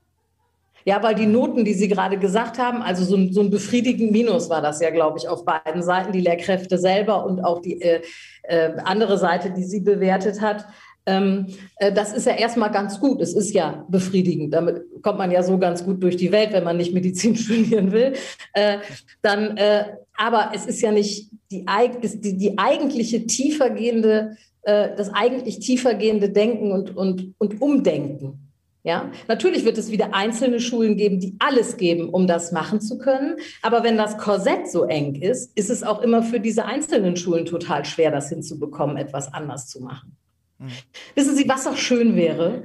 Ja, weil die Noten, die Sie gerade gesagt haben, also so ein, so ein befriedigend Minus war das ja, glaube ich, auf beiden Seiten, die Lehrkräfte selber und auch die äh, äh, andere Seite, die sie bewertet hat. Ähm, äh, das ist ja erstmal ganz gut. Es ist ja befriedigend. Damit kommt man ja so ganz gut durch die Welt, wenn man nicht Medizin studieren will. Äh, dann, äh, aber es ist ja nicht die, die, die eigentliche tiefergehende, äh, das eigentlich tiefergehende Denken und, und, und Umdenken. Ja, natürlich wird es wieder einzelne Schulen geben, die alles geben, um das machen zu können. Aber wenn das Korsett so eng ist, ist es auch immer für diese einzelnen Schulen total schwer, das hinzubekommen, etwas anders zu machen. Mhm. Wissen Sie, was auch schön wäre?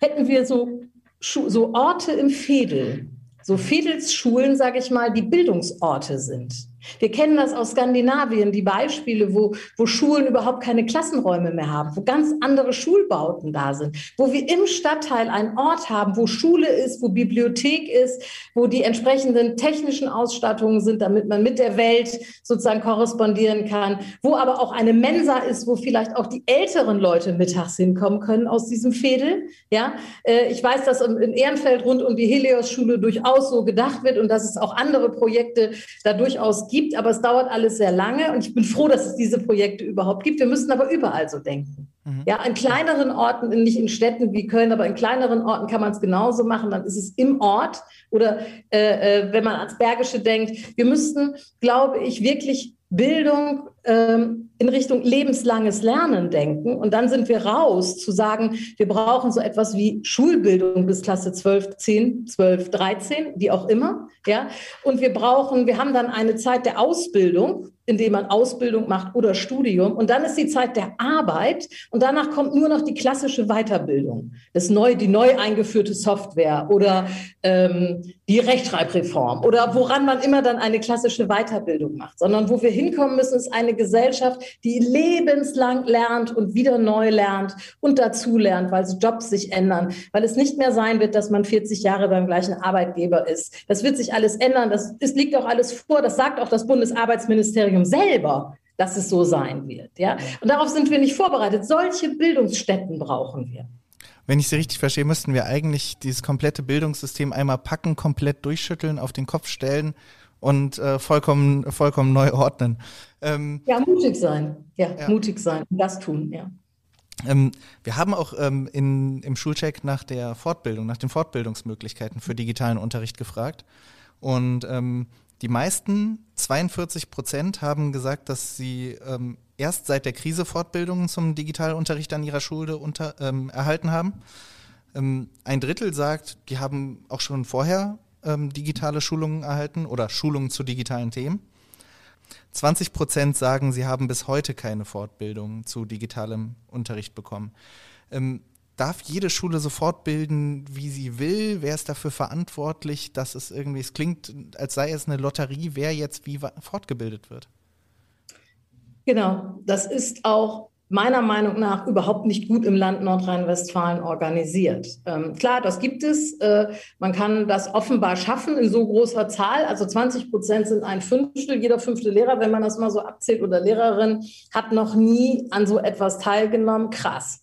Hätten wir so, so Orte im Fädel, so Fädelsschulen, sage ich mal, die Bildungsorte sind. Wir kennen das aus Skandinavien, die Beispiele, wo, wo Schulen überhaupt keine Klassenräume mehr haben, wo ganz andere Schulbauten da sind, wo wir im Stadtteil einen Ort haben, wo Schule ist, wo Bibliothek ist, wo die entsprechenden technischen Ausstattungen sind, damit man mit der Welt sozusagen korrespondieren kann, wo aber auch eine Mensa ist, wo vielleicht auch die älteren Leute mittags hinkommen können aus diesem Fädel. Ja, äh, ich weiß, dass in Ehrenfeld rund um die Helios-Schule durchaus so gedacht wird und dass es auch andere Projekte da durchaus gibt gibt, aber es dauert alles sehr lange und ich bin froh, dass es diese Projekte überhaupt gibt. Wir müssen aber überall so denken. Mhm. Ja, in kleineren Orten, nicht in Städten wie Köln, aber in kleineren Orten kann man es genauso machen. Dann ist es im Ort oder äh, äh, wenn man ans Bergische denkt. Wir müssten, glaube ich, wirklich Bildung ähm, in Richtung lebenslanges Lernen denken. Und dann sind wir raus zu sagen, wir brauchen so etwas wie Schulbildung bis Klasse 12, 10, 12, 13, wie auch immer. Ja? Und wir brauchen, wir haben dann eine Zeit der Ausbildung, indem man Ausbildung macht oder Studium. Und dann ist die Zeit der Arbeit und danach kommt nur noch die klassische Weiterbildung, das neu, die neu eingeführte Software oder ähm, die Rechtschreibreform oder woran man immer dann eine klassische Weiterbildung macht, sondern wo wir hinkommen müssen, ist eine Gesellschaft, die lebenslang lernt und wieder neu lernt und dazu lernt, weil Jobs sich ändern, weil es nicht mehr sein wird, dass man 40 Jahre beim gleichen Arbeitgeber ist. Das wird sich alles ändern. Das, das liegt auch alles vor. Das sagt auch das Bundesarbeitsministerium selber dass es so sein wird. Ja? Und darauf sind wir nicht vorbereitet. Solche Bildungsstätten brauchen wir. Wenn ich Sie richtig verstehe, müssten wir eigentlich dieses komplette Bildungssystem einmal packen, komplett durchschütteln, auf den Kopf stellen und äh, vollkommen, vollkommen neu ordnen. Ähm, ja, mutig sein. Ja, ja, mutig sein. Das tun, ja. Ähm, wir haben auch ähm, in, im Schulcheck nach der Fortbildung, nach den Fortbildungsmöglichkeiten für digitalen Unterricht gefragt. Und ähm, die meisten, 42 Prozent, haben gesagt, dass sie ähm, erst seit der Krise Fortbildungen zum digitalen Unterricht an ihrer Schule unter, ähm, erhalten haben. Ein Drittel sagt, die haben auch schon vorher ähm, digitale Schulungen erhalten oder Schulungen zu digitalen Themen. 20 Prozent sagen, sie haben bis heute keine Fortbildung zu digitalem Unterricht bekommen. Ähm, darf jede Schule so fortbilden, wie sie will? Wer ist dafür verantwortlich, dass es irgendwie, es klingt, als sei es eine Lotterie, wer jetzt wie fortgebildet wird? Genau, das ist auch meiner Meinung nach überhaupt nicht gut im Land Nordrhein-Westfalen organisiert. Ähm, klar, das gibt es. Äh, man kann das offenbar schaffen in so großer Zahl. Also 20 Prozent sind ein Fünftel. Jeder fünfte Lehrer, wenn man das mal so abzählt, oder Lehrerin, hat noch nie an so etwas teilgenommen. Krass.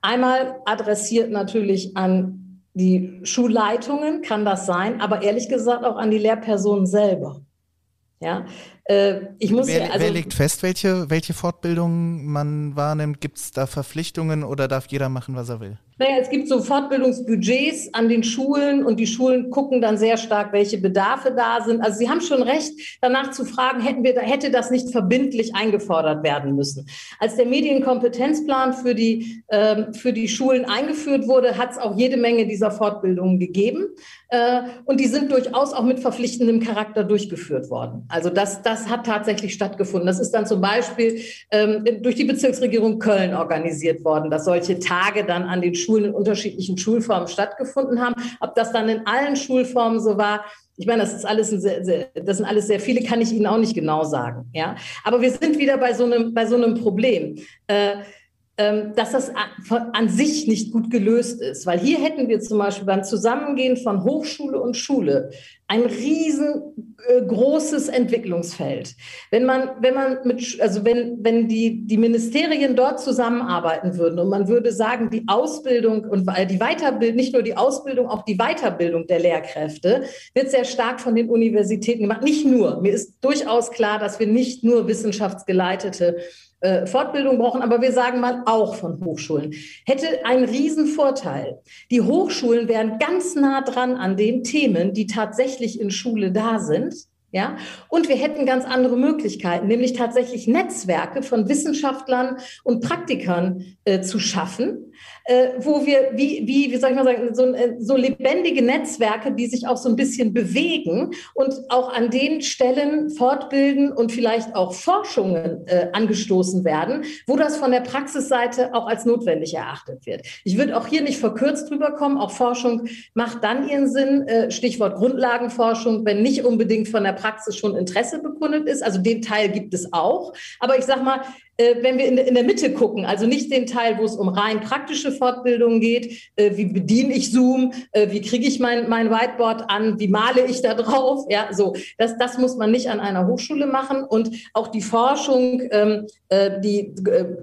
Einmal adressiert natürlich an die Schulleitungen, kann das sein, aber ehrlich gesagt auch an die Lehrpersonen selber. Ja, ich muss wer, ja, also, wer legt fest, welche, welche Fortbildung man wahrnimmt? Gibt es da Verpflichtungen oder darf jeder machen, was er will? Naja, es gibt so Fortbildungsbudgets an den Schulen und die Schulen gucken dann sehr stark, welche Bedarfe da sind. Also Sie haben schon recht, danach zu fragen, hätten wir, hätte das nicht verbindlich eingefordert werden müssen. Als der Medienkompetenzplan für die, ähm, für die Schulen eingeführt wurde, hat es auch jede Menge dieser Fortbildungen gegeben. Äh, und die sind durchaus auch mit verpflichtendem Charakter durchgeführt worden. Also das, das hat tatsächlich stattgefunden. Das ist dann zum Beispiel ähm, durch die Bezirksregierung Köln organisiert worden, dass solche Tage dann an den Schulen in unterschiedlichen Schulformen stattgefunden haben. Ob das dann in allen Schulformen so war, ich meine, das ist alles sehr, sehr, das sind alles sehr viele, kann ich Ihnen auch nicht genau sagen. Ja, aber wir sind wieder bei so einem, bei so einem Problem. Äh, dass das an sich nicht gut gelöst ist. Weil hier hätten wir zum Beispiel beim Zusammengehen von Hochschule und Schule ein riesengroßes äh, Entwicklungsfeld. Wenn man, wenn man mit, also wenn, wenn die, die Ministerien dort zusammenarbeiten würden und man würde sagen, die Ausbildung und die Weiterbildung, nicht nur die Ausbildung, auch die Weiterbildung der Lehrkräfte wird sehr stark von den Universitäten gemacht. Nicht nur. Mir ist durchaus klar, dass wir nicht nur wissenschaftsgeleitete äh, Fortbildung brauchen, aber wir sagen mal auch von Hochschulen, hätte einen riesen Vorteil. Die Hochschulen wären ganz nah dran an den Themen, die tatsächlich in Schule da sind. Ja, und wir hätten ganz andere Möglichkeiten, nämlich tatsächlich Netzwerke von Wissenschaftlern und Praktikern äh, zu schaffen, äh, wo wir, wie, wie, wie soll ich mal sagen, so, äh, so lebendige Netzwerke, die sich auch so ein bisschen bewegen und auch an den Stellen fortbilden und vielleicht auch Forschungen äh, angestoßen werden, wo das von der Praxisseite auch als notwendig erachtet wird. Ich würde auch hier nicht verkürzt drüber kommen. Auch Forschung macht dann ihren Sinn. Äh, Stichwort Grundlagenforschung, wenn nicht unbedingt von der Praxis schon Interesse bekundet ist. Also den Teil gibt es auch. Aber ich sage mal, wenn wir in, der Mitte gucken, also nicht den Teil, wo es um rein praktische Fortbildungen geht, äh, wie bediene ich Zoom, äh, wie kriege ich mein, mein Whiteboard an, wie male ich da drauf, ja, so, das, das muss man nicht an einer Hochschule machen. Und auch die Forschung, ähm, äh, die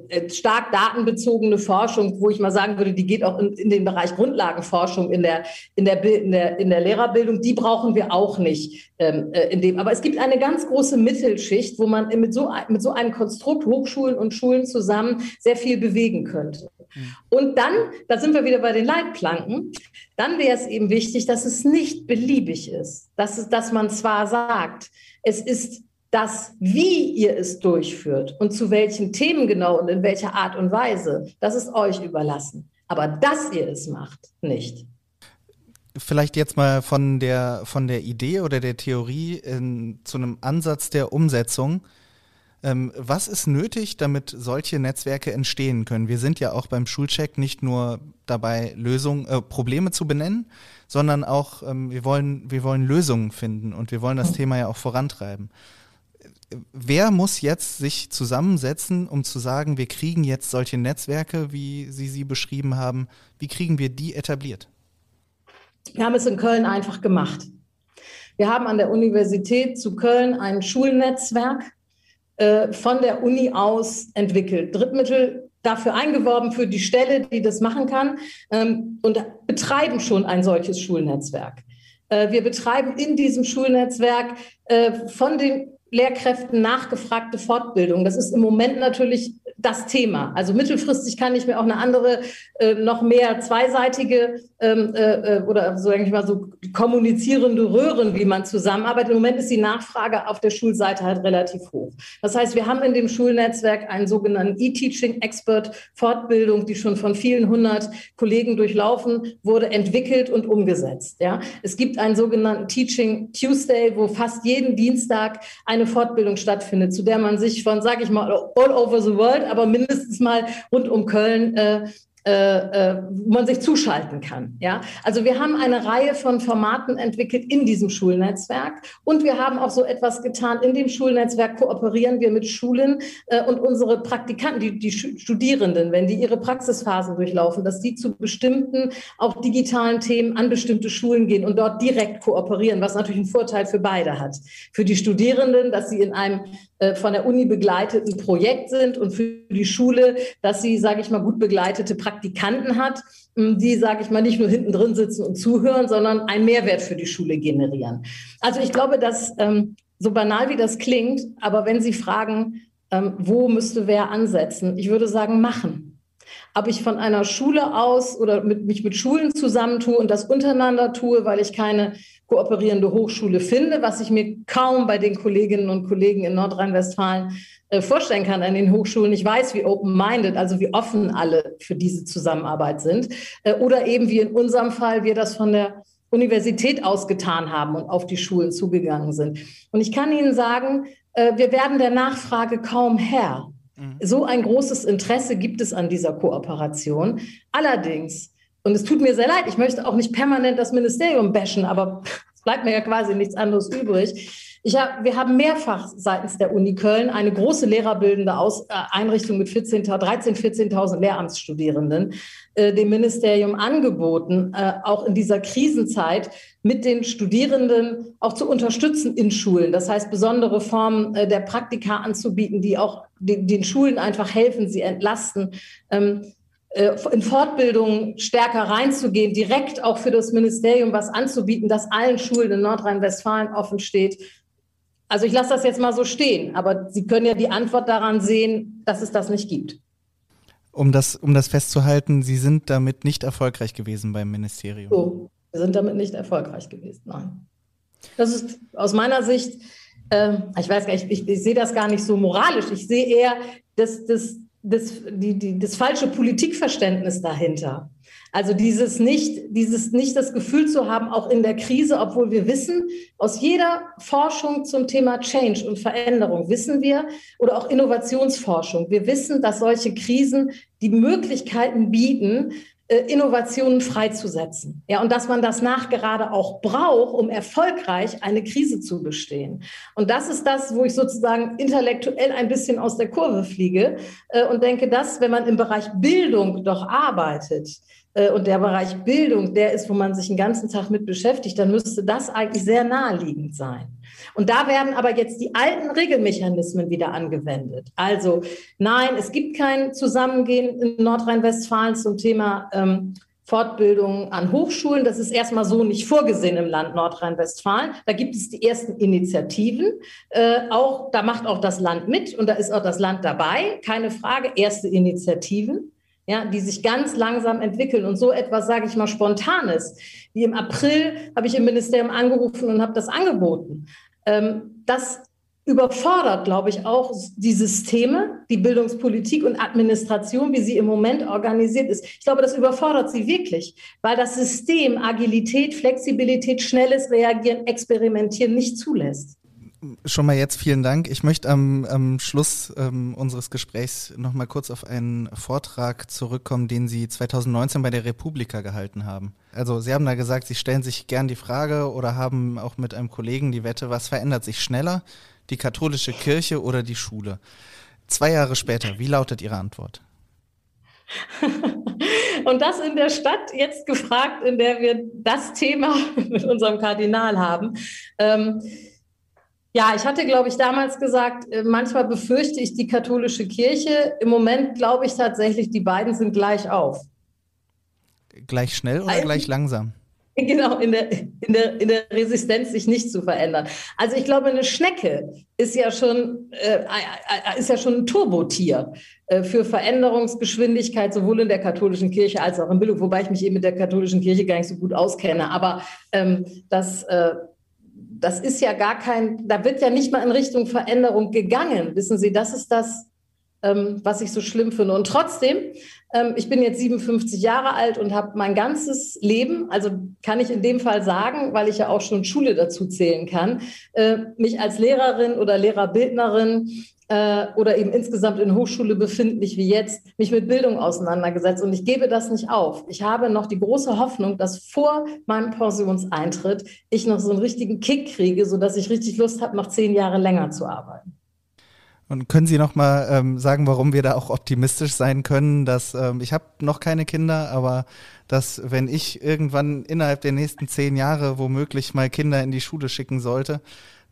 äh, stark datenbezogene Forschung, wo ich mal sagen würde, die geht auch in, in den Bereich Grundlagenforschung in der, in, der, in, der, in der Lehrerbildung, die brauchen wir auch nicht ähm, äh, in dem, aber es gibt eine ganz große Mittelschicht, wo man mit so, mit so einem Konstrukt Hochschulen Hochschulen und Schulen zusammen sehr viel bewegen könnte. Mhm. Und dann, da sind wir wieder bei den Leitplanken, dann wäre es eben wichtig, dass es nicht beliebig ist, dass, es, dass man zwar sagt, es ist das, wie ihr es durchführt und zu welchen Themen genau und in welcher Art und Weise, das ist euch überlassen. Aber dass ihr es macht, nicht. Vielleicht jetzt mal von der, von der Idee oder der Theorie in, zu einem Ansatz der Umsetzung. Ähm, was ist nötig, damit solche Netzwerke entstehen können? Wir sind ja auch beim Schulcheck nicht nur dabei, Lösungen, äh, Probleme zu benennen, sondern auch, ähm, wir, wollen, wir wollen Lösungen finden und wir wollen das Thema ja auch vorantreiben. Wer muss jetzt sich zusammensetzen, um zu sagen, wir kriegen jetzt solche Netzwerke, wie Sie sie beschrieben haben, wie kriegen wir die etabliert? Wir haben es in Köln einfach gemacht. Wir haben an der Universität zu Köln ein Schulnetzwerk äh, von der Uni aus entwickelt. Drittmittel dafür eingeworben für die Stelle, die das machen kann ähm, und betreiben schon ein solches Schulnetzwerk. Äh, wir betreiben in diesem Schulnetzwerk äh, von den Lehrkräften nachgefragte Fortbildung. Das ist im Moment natürlich das Thema. Also mittelfristig kann ich mir auch eine andere, äh, noch mehr zweiseitige ähm, äh, äh oder so denke ich mal so kommunizierende Röhren, wie man zusammenarbeitet. Im Moment ist die Nachfrage auf der Schulseite halt relativ hoch. Das heißt, wir haben in dem Schulnetzwerk einen sogenannten E-Teaching Expert Fortbildung, die schon von vielen hundert Kollegen durchlaufen wurde, entwickelt und umgesetzt. Ja, es gibt einen sogenannten Teaching Tuesday, wo fast jeden Dienstag eine Fortbildung stattfindet, zu der man sich von, sage ich mal, all over the world aber mindestens mal rund um Köln äh, äh, äh, wo man sich zuschalten kann. Ja? Also wir haben eine Reihe von Formaten entwickelt in diesem Schulnetzwerk und wir haben auch so etwas getan. In dem Schulnetzwerk kooperieren wir mit Schulen äh, und unsere Praktikanten, die, die Studierenden, wenn die ihre Praxisphasen durchlaufen, dass die zu bestimmten, auch digitalen Themen an bestimmte Schulen gehen und dort direkt kooperieren, was natürlich einen Vorteil für beide hat. Für die Studierenden, dass sie in einem äh, von der Uni begleiteten Projekt sind und für die Schule, dass sie, sage ich mal, gut begleitete Praktikanten hat, ähm, die, sage ich mal, nicht nur hinten drin sitzen und zuhören, sondern einen Mehrwert für die Schule generieren. Also ich glaube, dass ähm, so banal wie das klingt, aber wenn Sie fragen, ähm, wo müsste wer ansetzen, ich würde sagen, machen. Ob ich von einer Schule aus oder mit, mich mit Schulen zusammentue und das untereinander tue, weil ich keine kooperierende Hochschule finde, was ich mir kaum bei den Kolleginnen und Kollegen in Nordrhein-Westfalen äh, vorstellen kann an den Hochschulen. Ich weiß, wie open-minded, also wie offen alle für diese Zusammenarbeit sind. Äh, oder eben wie in unserem Fall wir das von der Universität aus getan haben und auf die Schulen zugegangen sind. Und ich kann Ihnen sagen, äh, wir werden der Nachfrage kaum Herr. Mhm. So ein großes Interesse gibt es an dieser Kooperation. Allerdings und es tut mir sehr leid, ich möchte auch nicht permanent das Ministerium bashen, aber es bleibt mir ja quasi nichts anderes übrig. Ich hab, wir haben mehrfach seitens der Uni Köln eine große lehrerbildende Aus, äh, Einrichtung mit 14, 13, 14.000 Lehramtsstudierenden äh, dem Ministerium angeboten, äh, auch in dieser Krisenzeit mit den Studierenden auch zu unterstützen in Schulen. Das heißt, besondere Formen äh, der Praktika anzubieten, die auch den, den Schulen einfach helfen, sie entlasten. Ähm, äh, in Fortbildungen stärker reinzugehen, direkt auch für das Ministerium was anzubieten, das allen Schulen in Nordrhein-Westfalen offen steht. Also ich lasse das jetzt mal so stehen, aber Sie können ja die Antwort daran sehen, dass es das nicht gibt. Um das, um das festzuhalten, Sie sind damit nicht erfolgreich gewesen beim Ministerium. So, wir sind damit nicht erfolgreich gewesen, nein. Das ist aus meiner Sicht, äh, ich weiß gar nicht, ich, ich sehe das gar nicht so moralisch. Ich sehe eher das, das, das, die, die, das falsche Politikverständnis dahinter. Also dieses nicht, dieses nicht das Gefühl zu haben, auch in der Krise, obwohl wir wissen, aus jeder Forschung zum Thema Change und Veränderung wissen wir, oder auch Innovationsforschung, wir wissen, dass solche Krisen die Möglichkeiten bieten, äh, Innovationen freizusetzen. Ja, und dass man das nachgerade auch braucht, um erfolgreich eine Krise zu bestehen. Und das ist das, wo ich sozusagen intellektuell ein bisschen aus der Kurve fliege äh, und denke, dass, wenn man im Bereich Bildung doch arbeitet, und der Bereich Bildung, der ist, wo man sich den ganzen Tag mit beschäftigt, dann müsste das eigentlich sehr naheliegend sein. Und da werden aber jetzt die alten Regelmechanismen wieder angewendet. Also nein, es gibt kein Zusammengehen in Nordrhein-Westfalen zum Thema ähm, Fortbildung an Hochschulen. Das ist erstmal so nicht vorgesehen im Land Nordrhein-Westfalen. Da gibt es die ersten Initiativen. Äh, auch, da macht auch das Land mit und da ist auch das Land dabei. Keine Frage, erste Initiativen. Ja, die sich ganz langsam entwickeln. Und so etwas, sage ich mal, Spontanes, wie im April habe ich im Ministerium angerufen und habe das angeboten. Ähm, das überfordert, glaube ich, auch die Systeme, die Bildungspolitik und Administration, wie sie im Moment organisiert ist. Ich glaube, das überfordert sie wirklich, weil das System Agilität, Flexibilität, schnelles Reagieren, Experimentieren nicht zulässt. Schon mal jetzt vielen Dank. Ich möchte am, am Schluss ähm, unseres Gesprächs noch mal kurz auf einen Vortrag zurückkommen, den Sie 2019 bei der Republika gehalten haben. Also Sie haben da gesagt, Sie stellen sich gern die Frage oder haben auch mit einem Kollegen die Wette, was verändert sich schneller, die katholische Kirche oder die Schule? Zwei Jahre später, wie lautet Ihre Antwort? Und das in der Stadt jetzt gefragt, in der wir das Thema mit unserem Kardinal haben. Ähm, ja, ich hatte, glaube ich, damals gesagt, äh, manchmal befürchte ich die katholische Kirche. Im Moment glaube ich tatsächlich, die beiden sind gleich auf. Gleich schnell oder Eigentlich, gleich langsam? Genau, in der, in, der, in der Resistenz, sich nicht zu verändern. Also ich glaube, eine Schnecke ist ja schon, äh, ist ja schon ein Turbotier äh, für Veränderungsgeschwindigkeit, sowohl in der katholischen Kirche als auch in Bildung, wobei ich mich eben mit der katholischen Kirche gar nicht so gut auskenne. Aber ähm, das äh, das ist ja gar kein, da wird ja nicht mal in Richtung Veränderung gegangen. Wissen Sie, das ist das, ähm, was ich so schlimm finde. Und trotzdem, ähm, ich bin jetzt 57 Jahre alt und habe mein ganzes Leben, also kann ich in dem Fall sagen, weil ich ja auch schon Schule dazu zählen kann, äh, mich als Lehrerin oder Lehrerbildnerin äh, oder eben insgesamt in Hochschule befindlich wie jetzt, mich mit Bildung auseinandergesetzt. Und ich gebe das nicht auf. Ich habe noch die große Hoffnung, dass vor meinem Pensionseintritt ich noch so einen richtigen Kick kriege, sodass ich richtig Lust habe, noch zehn Jahre länger zu arbeiten. Und können Sie noch mal ähm, sagen, warum wir da auch optimistisch sein können, dass ähm, ich habe noch keine Kinder, aber dass wenn ich irgendwann innerhalb der nächsten zehn Jahre womöglich mal Kinder in die Schule schicken sollte,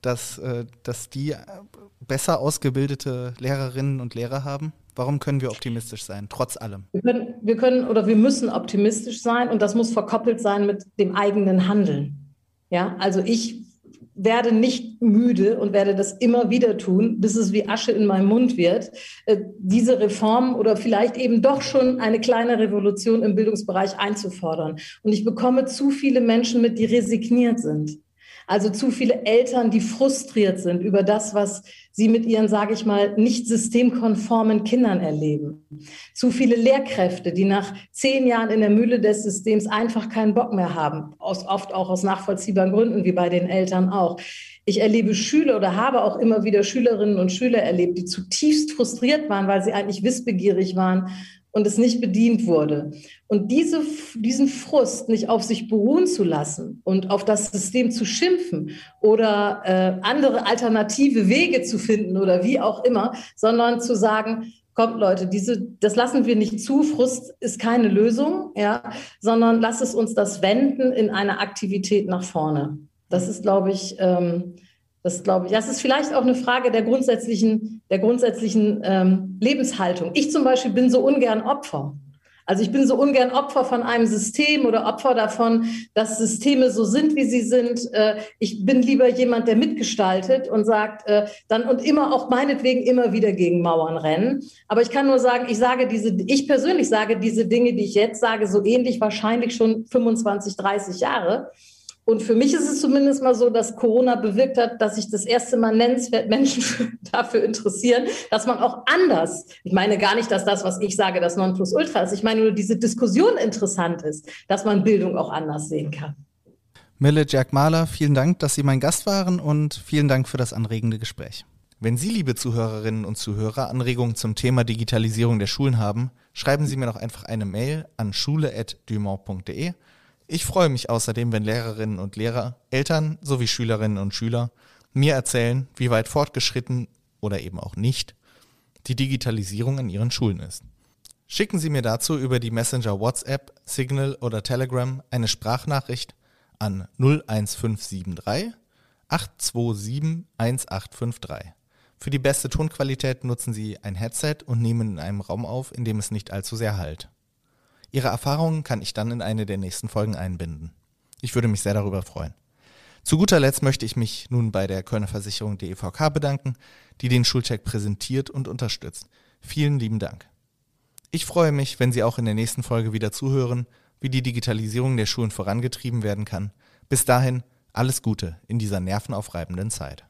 dass, äh, dass die besser ausgebildete Lehrerinnen und Lehrer haben? Warum können wir optimistisch sein, trotz allem? Wir können, wir können oder wir müssen optimistisch sein und das muss verkoppelt sein mit dem eigenen Handeln. Ja, also ich werde nicht müde und werde das immer wieder tun, bis es wie Asche in meinem Mund wird, äh, diese Reform oder vielleicht eben doch schon eine kleine Revolution im Bildungsbereich einzufordern. Und ich bekomme zu viele Menschen mit, die resigniert sind. Also zu viele Eltern, die frustriert sind über das, was sie mit ihren, sage ich mal, nicht systemkonformen Kindern erleben. Zu viele Lehrkräfte, die nach zehn Jahren in der Mühle des Systems einfach keinen Bock mehr haben, aus, oft auch aus nachvollziehbaren Gründen, wie bei den Eltern auch. Ich erlebe Schüler oder habe auch immer wieder Schülerinnen und Schüler erlebt, die zutiefst frustriert waren, weil sie eigentlich wissbegierig waren und es nicht bedient wurde. Und diese, diesen Frust nicht auf sich beruhen zu lassen und auf das System zu schimpfen oder äh, andere alternative Wege zu finden oder wie auch immer, sondern zu sagen, kommt Leute, diese, das lassen wir nicht zu. Frust ist keine Lösung, ja, sondern lass es uns das wenden in eine Aktivität nach vorne. Das ist, glaube ich, ähm, das glaube ich, das ist vielleicht auch eine Frage der grundsätzlichen, der grundsätzlichen ähm, Lebenshaltung. Ich zum Beispiel bin so ungern Opfer. Also ich bin so ungern Opfer von einem System oder Opfer davon, dass Systeme so sind, wie sie sind. Äh, ich bin lieber jemand, der mitgestaltet und sagt äh, dann und immer auch meinetwegen immer wieder gegen Mauern rennen. Aber ich kann nur sagen, ich sage diese, ich persönlich sage diese Dinge, die ich jetzt sage, so ähnlich wahrscheinlich schon 25, 30 Jahre. Und für mich ist es zumindest mal so, dass Corona bewirkt hat, dass sich das erste Mal nennenswert Menschen dafür interessieren, dass man auch anders, ich meine gar nicht, dass das, was ich sage, das Nonplusultra ist, ich meine nur, diese Diskussion interessant ist, dass man Bildung auch anders sehen kann. Mille Jack Mahler, vielen Dank, dass Sie mein Gast waren und vielen Dank für das anregende Gespräch. Wenn Sie, liebe Zuhörerinnen und Zuhörer, Anregungen zum Thema Digitalisierung der Schulen haben, schreiben Sie mir doch einfach eine Mail an schule.dumont.de ich freue mich außerdem, wenn Lehrerinnen und Lehrer, Eltern sowie Schülerinnen und Schüler mir erzählen, wie weit fortgeschritten oder eben auch nicht die Digitalisierung in ihren Schulen ist. Schicken Sie mir dazu über die Messenger WhatsApp, Signal oder Telegram eine Sprachnachricht an 01573 827 1853. Für die beste Tonqualität nutzen Sie ein Headset und nehmen in einem Raum auf, in dem es nicht allzu sehr halt. Ihre Erfahrungen kann ich dann in eine der nächsten Folgen einbinden. Ich würde mich sehr darüber freuen. Zu guter Letzt möchte ich mich nun bei der Kölner Versicherung DEVK bedanken, die den Schulcheck präsentiert und unterstützt. Vielen lieben Dank. Ich freue mich, wenn Sie auch in der nächsten Folge wieder zuhören, wie die Digitalisierung der Schulen vorangetrieben werden kann. Bis dahin alles Gute in dieser nervenaufreibenden Zeit.